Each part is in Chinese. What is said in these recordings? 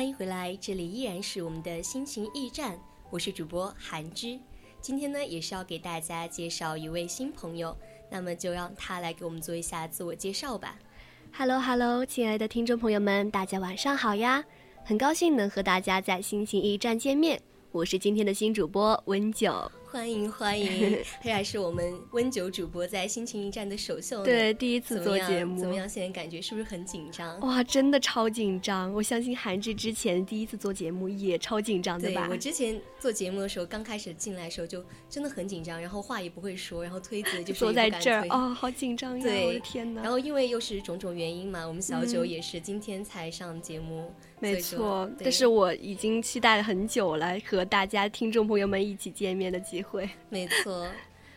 欢迎回来，这里依然是我们的心情驿站，我是主播韩之。今天呢，也是要给大家介绍一位新朋友，那么就让他来给我们做一下自我介绍吧。Hello Hello，亲爱的听众朋友们，大家晚上好呀！很高兴能和大家在心情驿站见面，我是今天的新主播温九。欢迎欢迎，这还是我们温酒主播在心情驿站的首秀，对，第一次做节目，怎么样？现在感觉是不是很紧张？哇，真的超紧张！我相信韩志之前第一次做节目也超紧张，对吧？我之前做节目的时候，刚开始进来的时候就真的很紧张，然后话也不会说，然后推子 就坐在这儿啊，好紧张呀！我的天哪！然后因为又是种种原因嘛，我们小九也是今天才上节目，没错。但是我已经期待了很久了，和大家听众朋友们一起见面的机会，没错。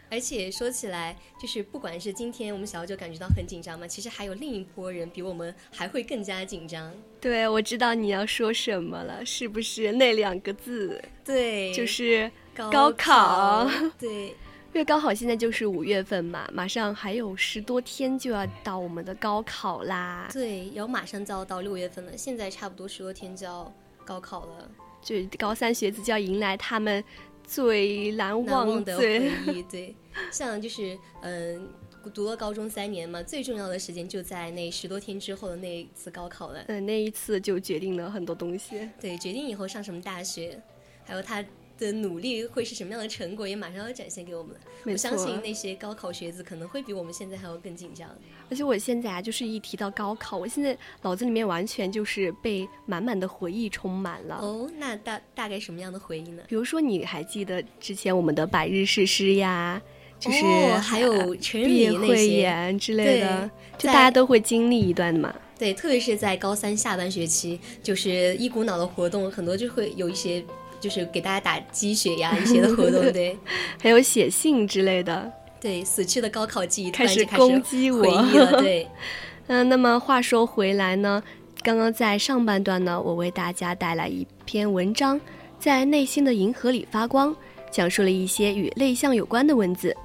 而且说起来，就是不管是今天我们小九感觉到很紧张嘛，其实还有另一波人比我们还会更加紧张。对，我知道你要说什么了，是不是那两个字？对，就是高考。对，因为刚好现在就是五月份嘛，马上还有十多天就要到我们的高考啦。对，然后马上就要到六月份了，现在差不多十多天就要高考了，就高三学子就要迎来他们。最难忘的回忆，对，像就是嗯，读了高中三年嘛，最重要的时间就在那十多天之后的那一次高考了。嗯，那一次就决定了很多东西。对，决定以后上什么大学，还有他。的努力会是什么样的成果，也马上要展现给我们。我相信那些高考学子可能会比我们现在还要更紧张。而且我现在啊，就是一提到高考，我现在脑子里面完全就是被满满的回忆充满了。哦，那大大概什么样的回忆呢？比如说，你还记得之前我们的百日誓师呀，就是还有毕业汇演之类的，就大家都会经历一段嘛。对，特别是在高三下半学期，就是一股脑的活动，很多就会有一些。就是给大家打鸡血呀一些的活动，对，还有写信之类的，对，死去的高考记忆开始攻击我了，对，嗯，那么话说回来呢，刚刚在上半段呢，我为大家带来一篇文章，在内心的银河里发光，讲述了一些与内向有关的文字。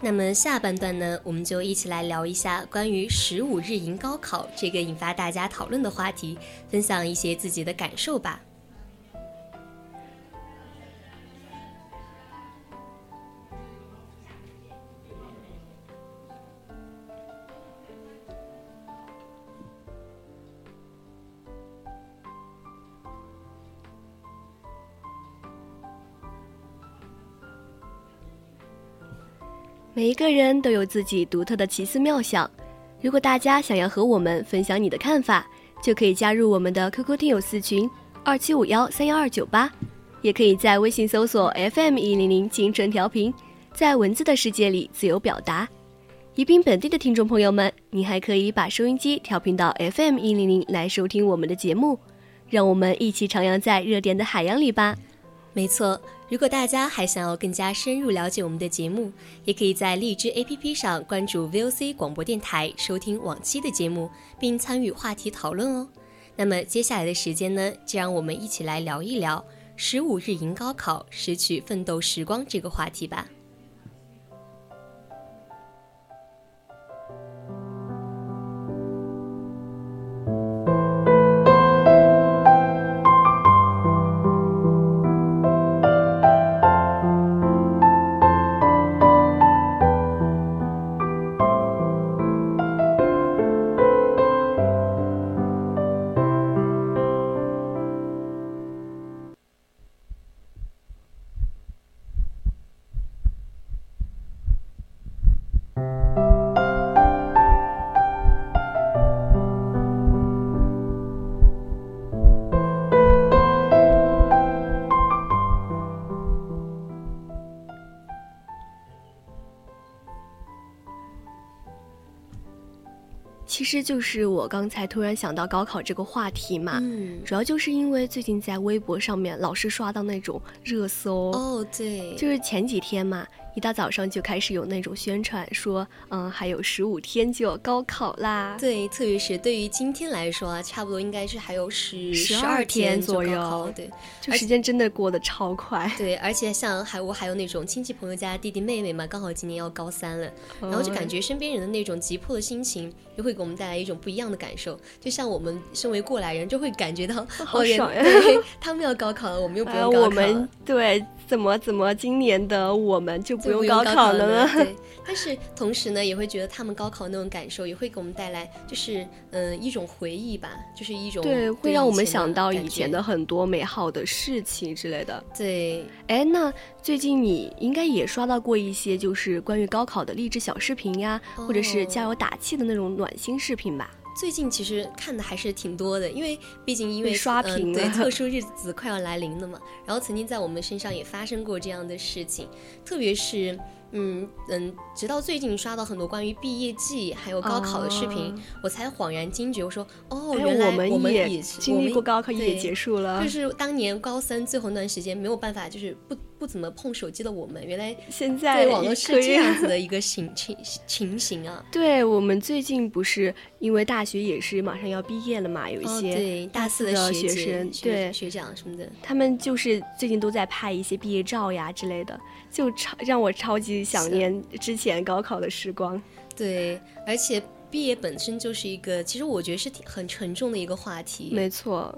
那么下半段呢，我们就一起来聊一下关于十五日迎高考这个引发大家讨论的话题，分享一些自己的感受吧。每一个人都有自己独特的奇思妙想。如果大家想要和我们分享你的看法，就可以加入我们的 QQ 听友四群二七五幺三幺二九八，也可以在微信搜索 FM 一零零青春调频，在文字的世界里自由表达。宜宾本地的听众朋友们，你还可以把收音机调频到 FM 一零零来收听我们的节目，让我们一起徜徉在热点的海洋里吧。没错。如果大家还想要更加深入了解我们的节目，也可以在荔枝 APP 上关注 VOC 广播电台，收听往期的节目，并参与话题讨论哦。那么接下来的时间呢，就让我们一起来聊一聊“十五日迎高考，拾取奋斗时光”这个话题吧。实就是我刚才突然想到高考这个话题嘛，嗯，主要就是因为最近在微博上面老是刷到那种热搜，哦，对，就是前几天嘛。一大早上就开始有那种宣传，说，嗯，还有十五天就要高考啦。对，特别是对于今天来说啊，差不多应该是还有十十二天左右。对，就时间真的过得超快。对，而且像还我还有那种亲戚朋友家弟弟妹妹嘛，刚好今年要高三了，然后就感觉身边人的那种急迫的心情，就会给我们带来一种不一样的感受。就像我们身为过来人，就会感觉到 好爽呀！对，他们要高考了，我们又不用高考。我们对。怎么怎么今年的我们就不用高考了呢？对，但是同时呢，也会觉得他们高考那种感受，也会给我们带来就是嗯一种回忆吧，就是一种对，会让我们想到以前的很多美好的事情之类的。对，哎，那最近你应该也刷到过一些就是关于高考的励志小视频呀，或者是加油打气的那种暖心视频吧？最近其实看的还是挺多的，因为毕竟因为刷屏对特殊日子快要来临了嘛，然后曾经在我们身上也发生过这样的事情，特别是。嗯嗯，直到最近刷到很多关于毕业季还有高考的视频，我才恍然惊觉，我说哦，原来我们也经历过高考也结束了，就是当年高三最后那段时间没有办法，就是不不怎么碰手机的我们，原来现在网络是这样子的一个 情情情形啊。对我们最近不是因为大学也是马上要毕业了嘛，有一些大四的学生对。学长什么的，他们就是最近都在拍一些毕业照呀之类的。就超让我超级想念之前高考的时光，对，而且毕业本身就是一个，其实我觉得是挺很沉重的一个话题。没错，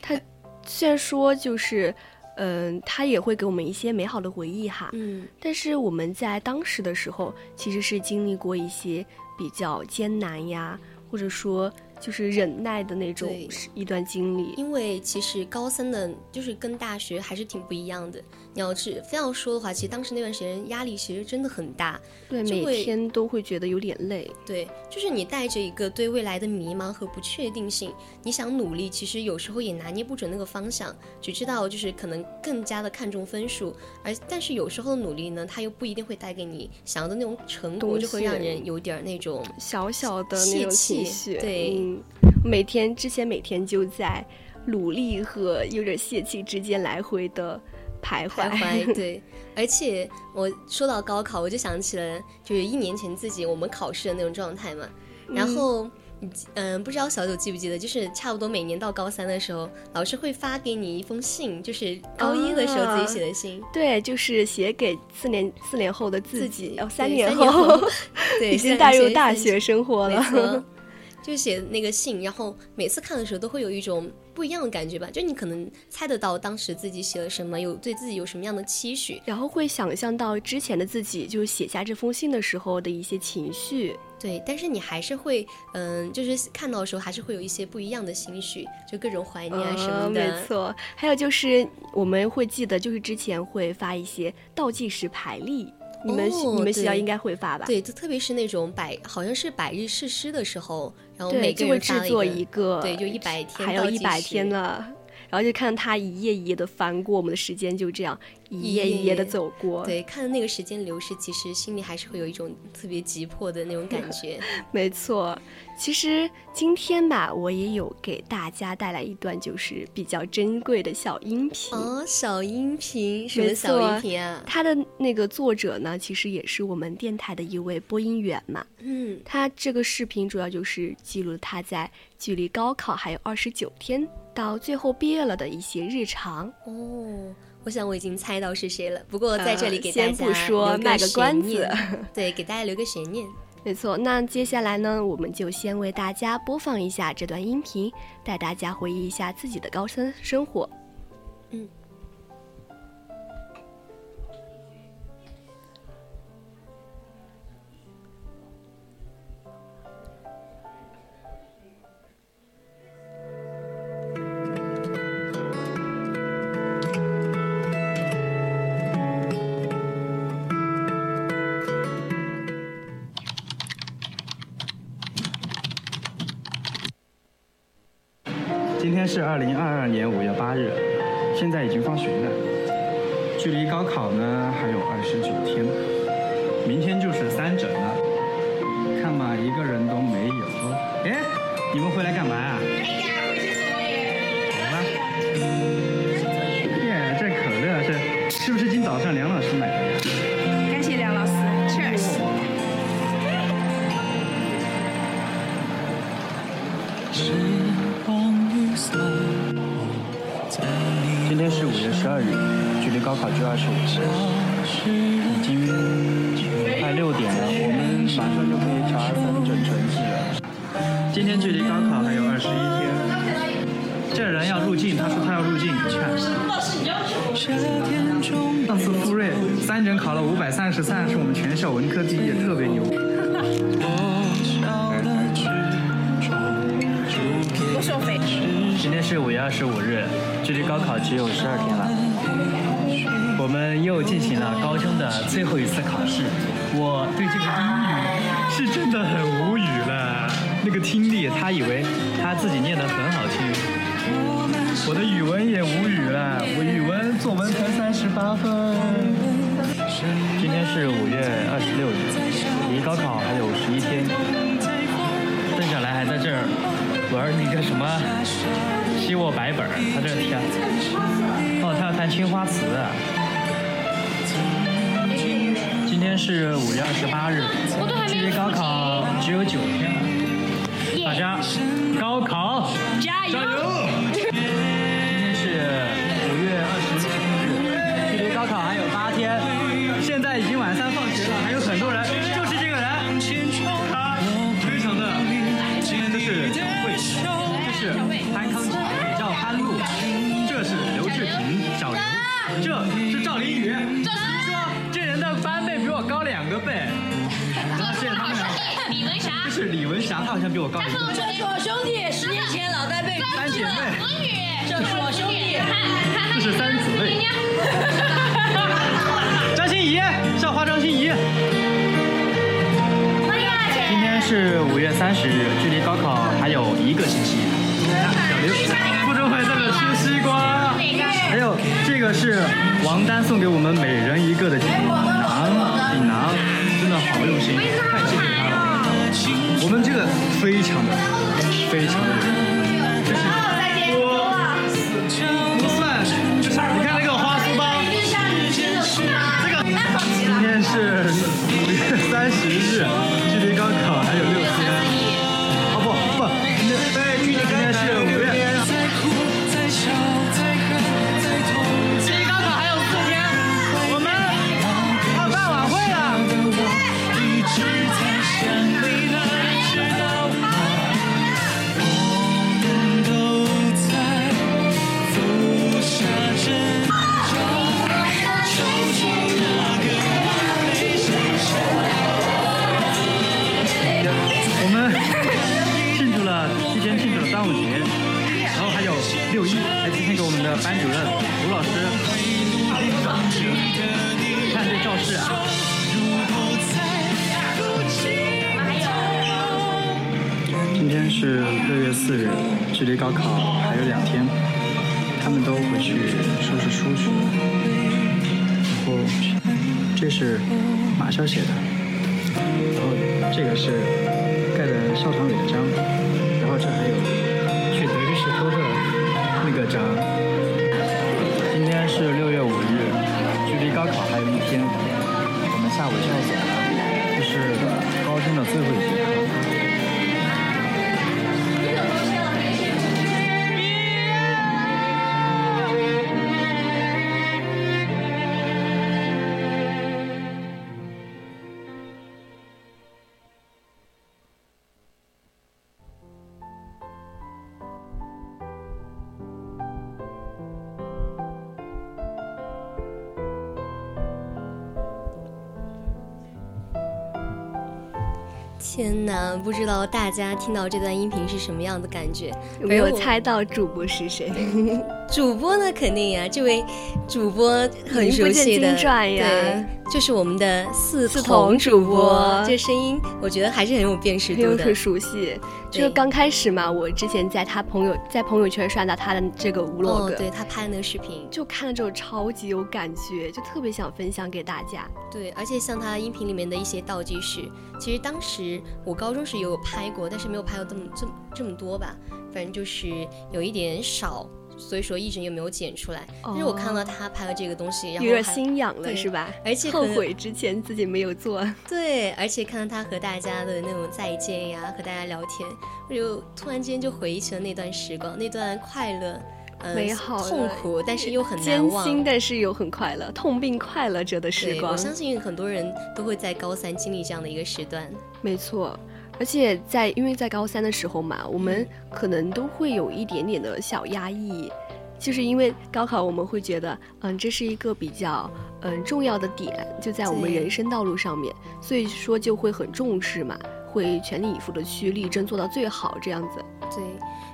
他虽然说就是，嗯，他也会给我们一些美好的回忆哈，嗯，但是我们在当时的时候，其实是经历过一些比较艰难呀，或者说。就是忍耐的那种一段经历，因为其实高三的，就是跟大学还是挺不一样的。你要是非要说的话，其实当时那段时间压力其实真的很大，对，每天都会觉得有点累。对，就是你带着一个对未来的迷茫和不确定性，你想努力，其实有时候也拿捏不准那个方向，只知道就是可能更加的看重分数，而但是有时候努力呢，它又不一定会带给你想要的那种成果，就会让人有点那种小小的那种情绪，对。每天之前每天就在努力和有点泄气之间来回的徘徊。徘徊，对。而且我说到高考，我就想起了就是一年前自己我们考试的那种状态嘛。然后，嗯，不知道小九记不记得，就是差不多每年到高三的时候，老师会发给你一封信，就是高一的时候自己写的信。对，就是写给四年四年后的自己，哦三年后，对，已经带入大学生活了。就写那个信，然后每次看的时候都会有一种不一样的感觉吧。就你可能猜得到当时自己写了什么，有对自己有什么样的期许，然后会想象到之前的自己，就是写下这封信的时候的一些情绪。对，但是你还是会，嗯，就是看到的时候还是会有一些不一样的心绪，就各种怀念啊什么的。没错，还有就是我们会记得，就是之前会发一些倒计时排例。你们你们学校应该会发吧？对，就特别是那种百好像是百日誓师的时候，然后每个人制作一个，对，就一百天，还有一百天了，然后就看他一页一页的翻过，我们的时间就这样。一页一页的走过，对，看着那个时间流逝，其实心里还是会有一种特别急迫的那种感觉。没错，其实今天吧，我也有给大家带来一段就是比较珍贵的小音频哦，小音频，什么小音频啊？它的那个作者呢，其实也是我们电台的一位播音员嘛。嗯，他这个视频主要就是记录他在距离高考还有二十九天到最后毕业了的一些日常哦。我想我已经猜到是谁了，不过在这里给大家先不说，卖个关子，对，给大家留个悬念。没错，那接下来呢，我们就先为大家播放一下这段音频，带大家回忆一下自己的高三生活。嗯。二十五天，已经快六点了，我们马上就可以查分整成绩了。今天距离高考还有二十一天，这人要入境，他说他要入境，你看。上次傅瑞三整考了五百三十三，是我们全校文科第一，特别牛。不收费。今天是五月二十五日，距离高考只有十二天了。我们又进行了高中的最后一次考试。我对这个英语是真的很无语了。那个听力，他以为他自己念得很好听。我的语文也无语了，我语文作文才三十八分。今天是五月二十六日，离高考还有十一天。邓小来还在这儿玩那个什么希沃白本儿，他这弹，哦，他要弹青花瓷。今天是五月二十八日，距离高考只有九天了，大家高考加油！李文霞，她好像比我高。这是我兄弟，十年前老在被三姐妹，这是我兄弟，这是三姊妹。张欣怡，校花张欣怡。今天是五月三十日，距离高考还有一个星期。小刘，附中会在这吃西瓜。还有这个是王丹送给我们每人一个的锦囊，锦囊真的好用心，太谢谢。我们这个非常的非常的是六月四日，距离高考还有两天，他们都回去收拾书去了。然后这是马潇写的，然后这个是盖的校长委的章，然后这还有天哪，不知道大家听到这段音频是什么样的感觉？有没有猜到主播是谁？主播呢？肯定呀，这位主播很熟悉的，对，就是我们的四四筒筒主播播，这声音我觉得还是很有辨识度的很很。熟悉。就是刚开始嘛，我之前在他朋友在朋友圈刷到他的这个 vlog，、哦，对他拍的那个视频，就看了之后超级有感觉，就特别想分享给大家。对，而且像他音频里面的一些倒计时，其实当时我高中时也有拍过，但是没有拍到这么这么这么多吧，反正就是有一点少，所以说一直也没有剪出来。但是我看到他拍了这个东西，然后有点心痒了是吧？而且后悔之前自己没有做。对，而且看到他和大家的那种再见呀，和大家聊天，我就突然间就回忆起了那段时光，那段快乐，呃，美好痛苦，但是又很艰难忘。辛，但是又很快乐，痛并快乐着的时，光我。相信很多人都会在高三经历这样的一个时段。没错，而且在因为在高三的时候嘛，我们可能都会有一点点的小压抑，就是因为高考，我们会觉得，嗯，这是一个比较嗯重要的点，就在我们人生道路上面，所以说就会很重视嘛，会全力以赴的去力争做到最好这样子，对，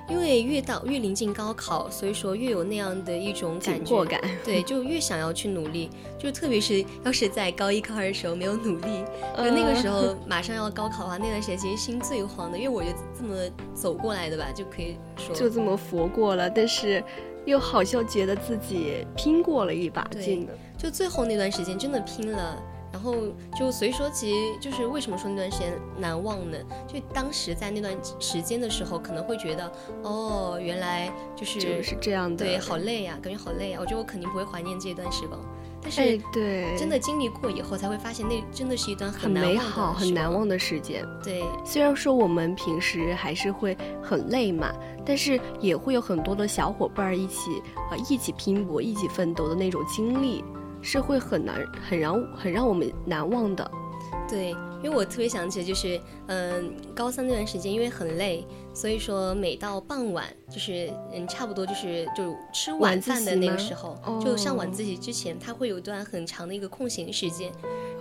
因为越到越临近高考，所以说越有那样的一种感觉紧迫感。对，就越想要去努力，就特别是要是在高一、高二的时候没有努力，就那个时候马上要高考的话，那段时间其实心最慌的，因为我就这么走过来的吧，就可以说就这么佛过了，但是又好像觉得自己拼过了一把劲的。就最后那段时间真的拼了，然后就所以说，其实就是为什么说那段时间难忘呢？就当时在那段时间的时候，可能会觉得，哦，原来就是就是这样的，对，好累呀、感觉好累啊！我觉得我肯定不会怀念这段时光，但是、哎，对，真的经历过以后，才会发现那真的是一段很美好、很。难忘的时间。对虽然说我们平时还是会很累嘛，但是也会有很多的小伙伴儿一起啊、一起拼搏、一起奋斗的那种经历，是会很难、很让很让我们难忘的。对，因为我特别想起就是，嗯、高三那段时间因为很累，所以说每到傍晚，就是嗯，差不多就是就吃晚饭的那个时候，就上晚哦自习之前，它会有一段很长的一个空闲时间，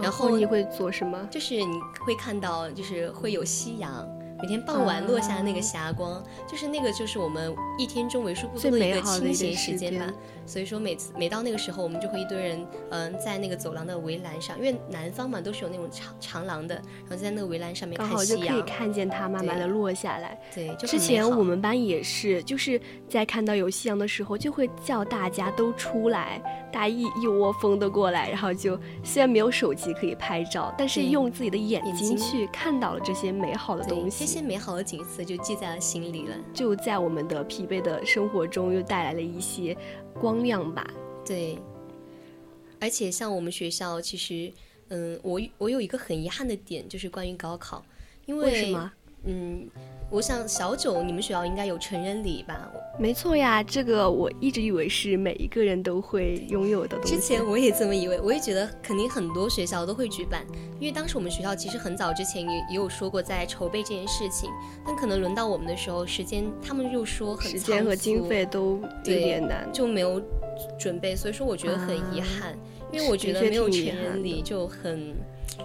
然后你会做什么？就是你会看到，就是会有夕阳，每天傍晚落下的那个霞光，就是那个就是我们一天中为数不多的一个美好的一清闲时间吧间。所以说每次每到那个时候，我们就会一堆人，嗯、在那个走廊的围栏上，因为南方嘛都是有那种长长廊的，然后在那个围栏上面刚看夕好就可以。看见它慢慢的落下来。对，就之前我们班也是，就是在看到有夕阳的时候，就会叫大家都出来，大家一一窝蜂的过来，然后就虽然没有手机可以拍照，但是用自己的眼睛去看到了这些美好的东西，些美好的景色就记在了心里了。就在我们的疲惫的生活中又带来了一些光亮吧。对，而且像我们学校，其实，嗯，我我有一个很遗憾的点，就是关于高考，因为为什么？嗯，我想小九你们学校应该有成人礼吧？没错呀，这个我一直以为是每一个人都会拥有的东西。之前我也这么以为，我也觉得肯定很多学校都会举办，因为当时我们学校其实很早之前也也有说过在筹备这件事情，但可能轮到我们的时候，时间他们又说很时间和经费都有点难。就没有准备，所以说我觉得很遗憾，因为我觉得没有成人礼就很。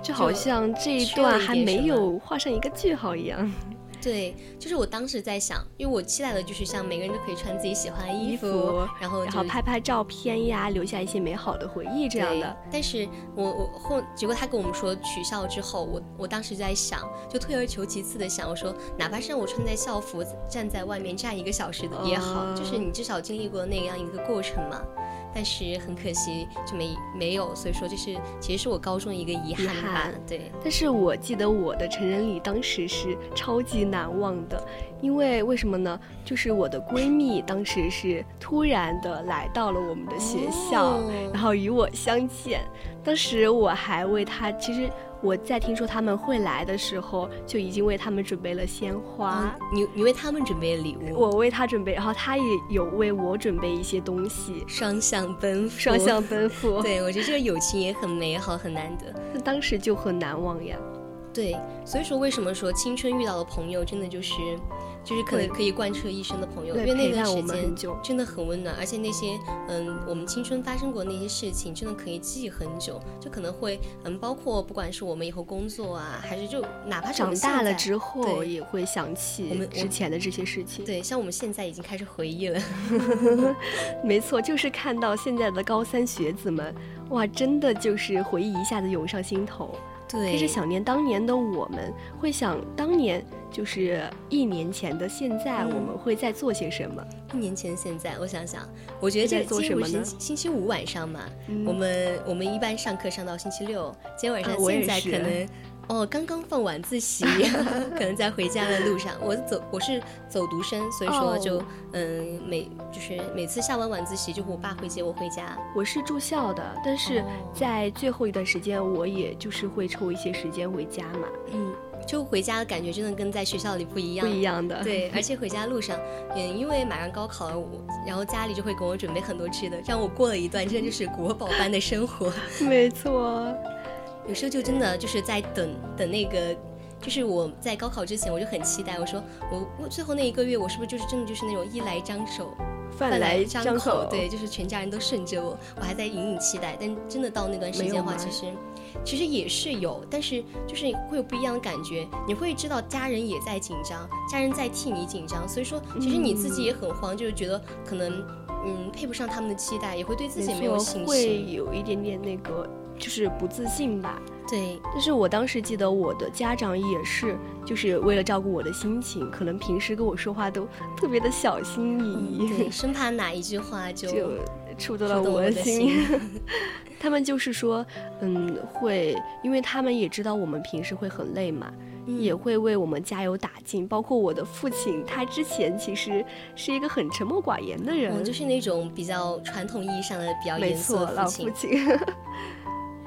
就好像这一段还没有画上一个句号一样。对，就是我当时在想，因为我期待的就是像每个人都可以穿自己喜欢的衣衣服然后然后拍拍照片呀，留下一些美好的回忆这样的。但是我我后结果他跟我们说取消之后，我我当时在想，就退而求其次的想，我说哪怕是让我穿在校服站在外面站一个小时的也好，哦就是你至少经历过那样一个过程嘛。但是很可惜就没没有，所以说这是其实是我高中一个遗憾吧。憾对，但是我记得我的成人礼当时是超级难忘的，因为为什么呢？就是我的闺蜜当时是突然的来到了我们的学校，哦然后与我相见。当时我还为她，其实我在听说他们会来的时候，就已经为他们准备了鲜花。啊，你你为他们准备了礼物，我为他准备，然后他也有为我准备一些东西，双向奔赴，双向奔赴。对，我觉得这个友情也很美好，很难得。那当时就很难忘呀。对，所以说为什么说青春遇到的朋友，真的就是，就是可对能可以贯彻一生的朋友，因为那段时间们很久真的很温暖，而且那些嗯，我们青春发生过那些事情，真的可以记很久，就可能会嗯，包括不管是我们以后工作啊，还是就哪怕是长大了之后对也会想起我们之前的这些事情。对，像我们现在已经开始回忆了，没错，就是看到现在的高三学子们，哇，真的就是回忆一下子涌上心头。对，开始想念当年的我们，会想当年就是一年前的现在，我们会在做些什么？一年前现在，我想想，我觉得这做什么呢？星期五晚上嘛，我们我们一般上课上到星期六，今天晚上现在可能。哦，刚刚放晚自习，可能在回家的路上。我走，我是走读生，所以说就嗯，每就是每次下完晚自习，就我爸会接我回家。我是住校的，但是在最后一段时间，我也就是会抽一些时间回家嘛。嗯，就回家的感觉真的跟在学校里不一样，不一样的。对，而且回家路上，嗯，因为马上高考了，我然后家里就会给我准备很多吃的，让我过了一段真的就是国宝般的生活。没错。有时候就真的就是在等等那个，就是我在高考之前我就很期待，我说我我最后那一个月我是不是就是真的就是那种衣来张手，饭来张口，对，就是全家人都顺着我，我还在隐隐期待。但真的到那段时间的话，其实其实也是有，但是就是会有不一样的感觉。你会知道家人也在紧张，家人在替你紧张，所以说其实你自己也很慌，就是觉得可能嗯配不上他们的期待，也会对自己没有信心，会有一点点那个。就是不自信吧，对。但是我当时记得我的家长也是，就是为了照顾我的心情，可能平时跟我说话都特别的小心翼翼，对，生怕哪一句话就触动了我的心。他们就是说，嗯，会，因为他们也知道我们平时会很累嘛，也会为我们加油打劲。包括我的父亲，他之前其实是一个很沉默寡言的人，就是那种比较传统意义上的比较严肃的父亲。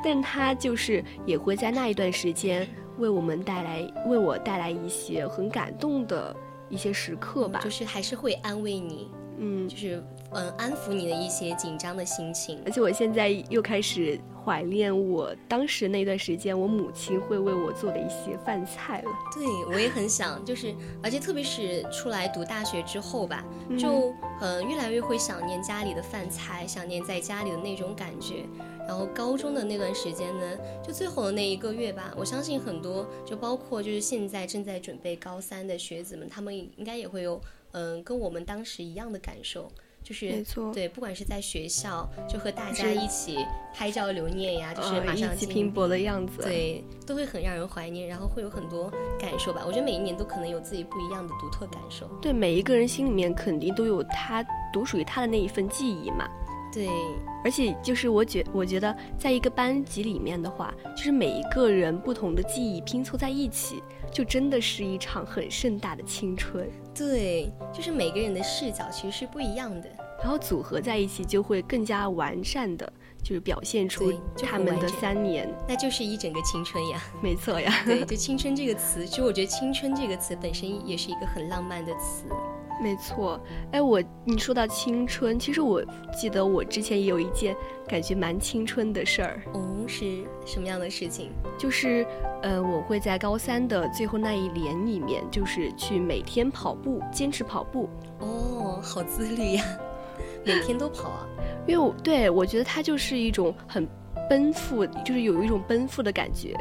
但他就是也会在那一段时间为我们带来，为我带来一些很感动的一些时刻吧，就是还是会安慰你，嗯，就是嗯安抚你的一些紧张的心情。而且我现在又开始怀念我当时那段时间，我母亲会为我做的一些饭菜了。对，我也很想，就是而且特别是出来读大学之后吧，就嗯越来越会想念家里的饭菜，想念在家里的那种感觉。然后高中的那段时间呢，就最后的那一个月吧，我相信很多，就包括就是现在正在准备高三的学子们，他们应该也会有，嗯，跟我们当时一样的感受，就是没错，对，不管是在学校，就和大家一起拍照留念呀，就是马上一起拼搏的样子，对，都会很让人怀念，然后会有很多感受吧。我觉得每一年都可能有自己不一样的独特感受。对，每一个人心里面肯定都有他独属于他的那一份记忆嘛。对，而且就是我觉我觉得，在一个班级里面的话，就是每一个人不同的记忆拼凑在一起，就真的是一场很盛大的青春。对，就是每个人的视角其实是不一样的，然后组合在一起就会更加完善的，就是表现出他们的三年，那就是一整个青春呀。没错呀，对，就青春这个词，其实我觉得青春这个词本身也是一个很浪漫的词。没错，哎，我你说到青春，其实我记得我之前也有一件感觉蛮青春的事儿。哦，是什么样的事情？就是，呃，我会在高三的最后那一年里面，就是去每天跑步，坚持跑步。哦，好自律呀，每天都跑啊。因为我对我觉得它就是一种很奔赴，就是有一种奔赴的感觉。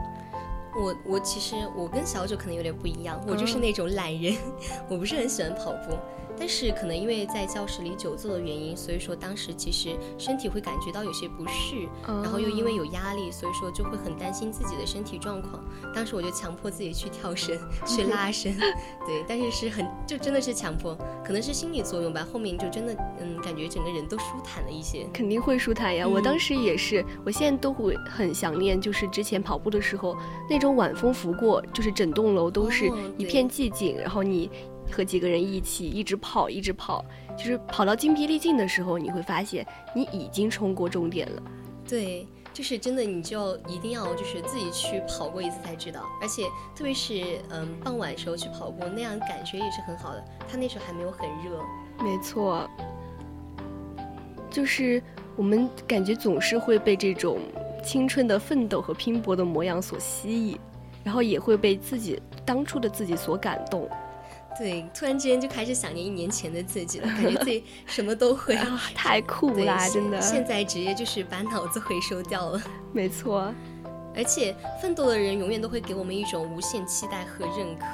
我我其实我跟小九可能有点不一样，我就是那种懒人，我不是很喜欢跑步。但是可能因为在教室里久坐的原因，所以说当时其实身体会感觉到有些不适，然后又因为有压力，所以说就会很担心自己的身体状况。当时我就强迫自己去跳绳，去拉 伸，对，但是是很就真的是强迫，可能是心理作用吧。后面就真的嗯，感觉整个人都舒坦了一些。肯定会舒坦呀，我当时也是，我现在都会很想念，就是之前跑步的时候那种晚风拂过，就是整栋楼都是一片寂静，然后你。和几个人一起一直跑，一直跑，就是跑到精疲力尽的时候，你会发现你已经冲过终点了。对，就是真的，你就一定要就是自己去跑过一次才知道。而且特别是嗯傍晚时候去跑步，那样感觉也是很好的。他那时候还没有很热。没错，就是我们感觉总是会被这种青春的奋斗和拼搏的模样所吸引，然后也会被自己当初的自己所感动。对，突然之间就开始想念一年前的自己了，感觉自己 什么都会，啊太酷啦！真的，现在直接就是把脑子回收掉了。没错，而且奋斗的人永远都会给我们一种无限期待和认可，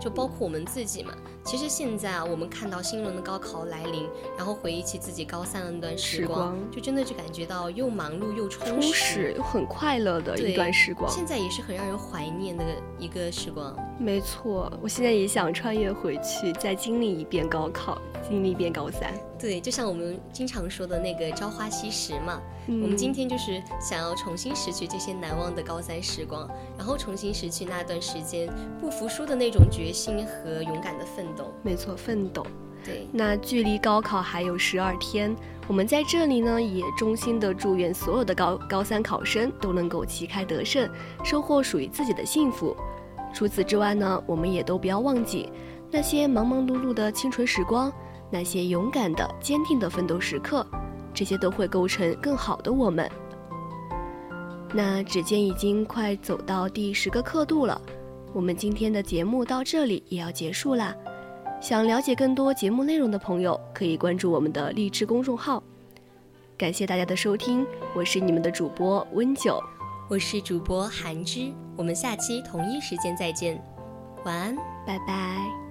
就包括我们自己嘛。其实现在啊，我们看到新一轮的高考来临，然后回忆起自己高三的那段时光，就真的就感觉到又忙碌又充实，又很快乐的一段时光。现在也是很让人怀念的一个时光。没错，我现在也想穿越回去，再经历一遍高考，经历一遍高三。对，就像我们经常说的那个朝花夕拾嘛，我们今天就是想要重新拾取这些难忘的高三时光，然后重新拾取那段时间不服输的那种决心和勇敢的奋斗。没错，奋斗。对，那距离高考还有十二天，我们在这里呢，也衷心的祝愿所有的高高三考生都能够旗开得胜，收获属于自己的幸福。除此之外呢，我们也都不要忘记那些忙忙碌碌的青春时光。那些勇敢的、坚定的奋斗时刻，这些都会构成更好的我们。那指尖已经快走到第十个刻度了，我们今天的节目到这里也要结束啦。想了解更多节目内容的朋友，可以关注我们的励志公众号。感谢大家的收听，我是你们的主播温九，我是主播韩之，我们下期同一时间再见，晚安，拜拜。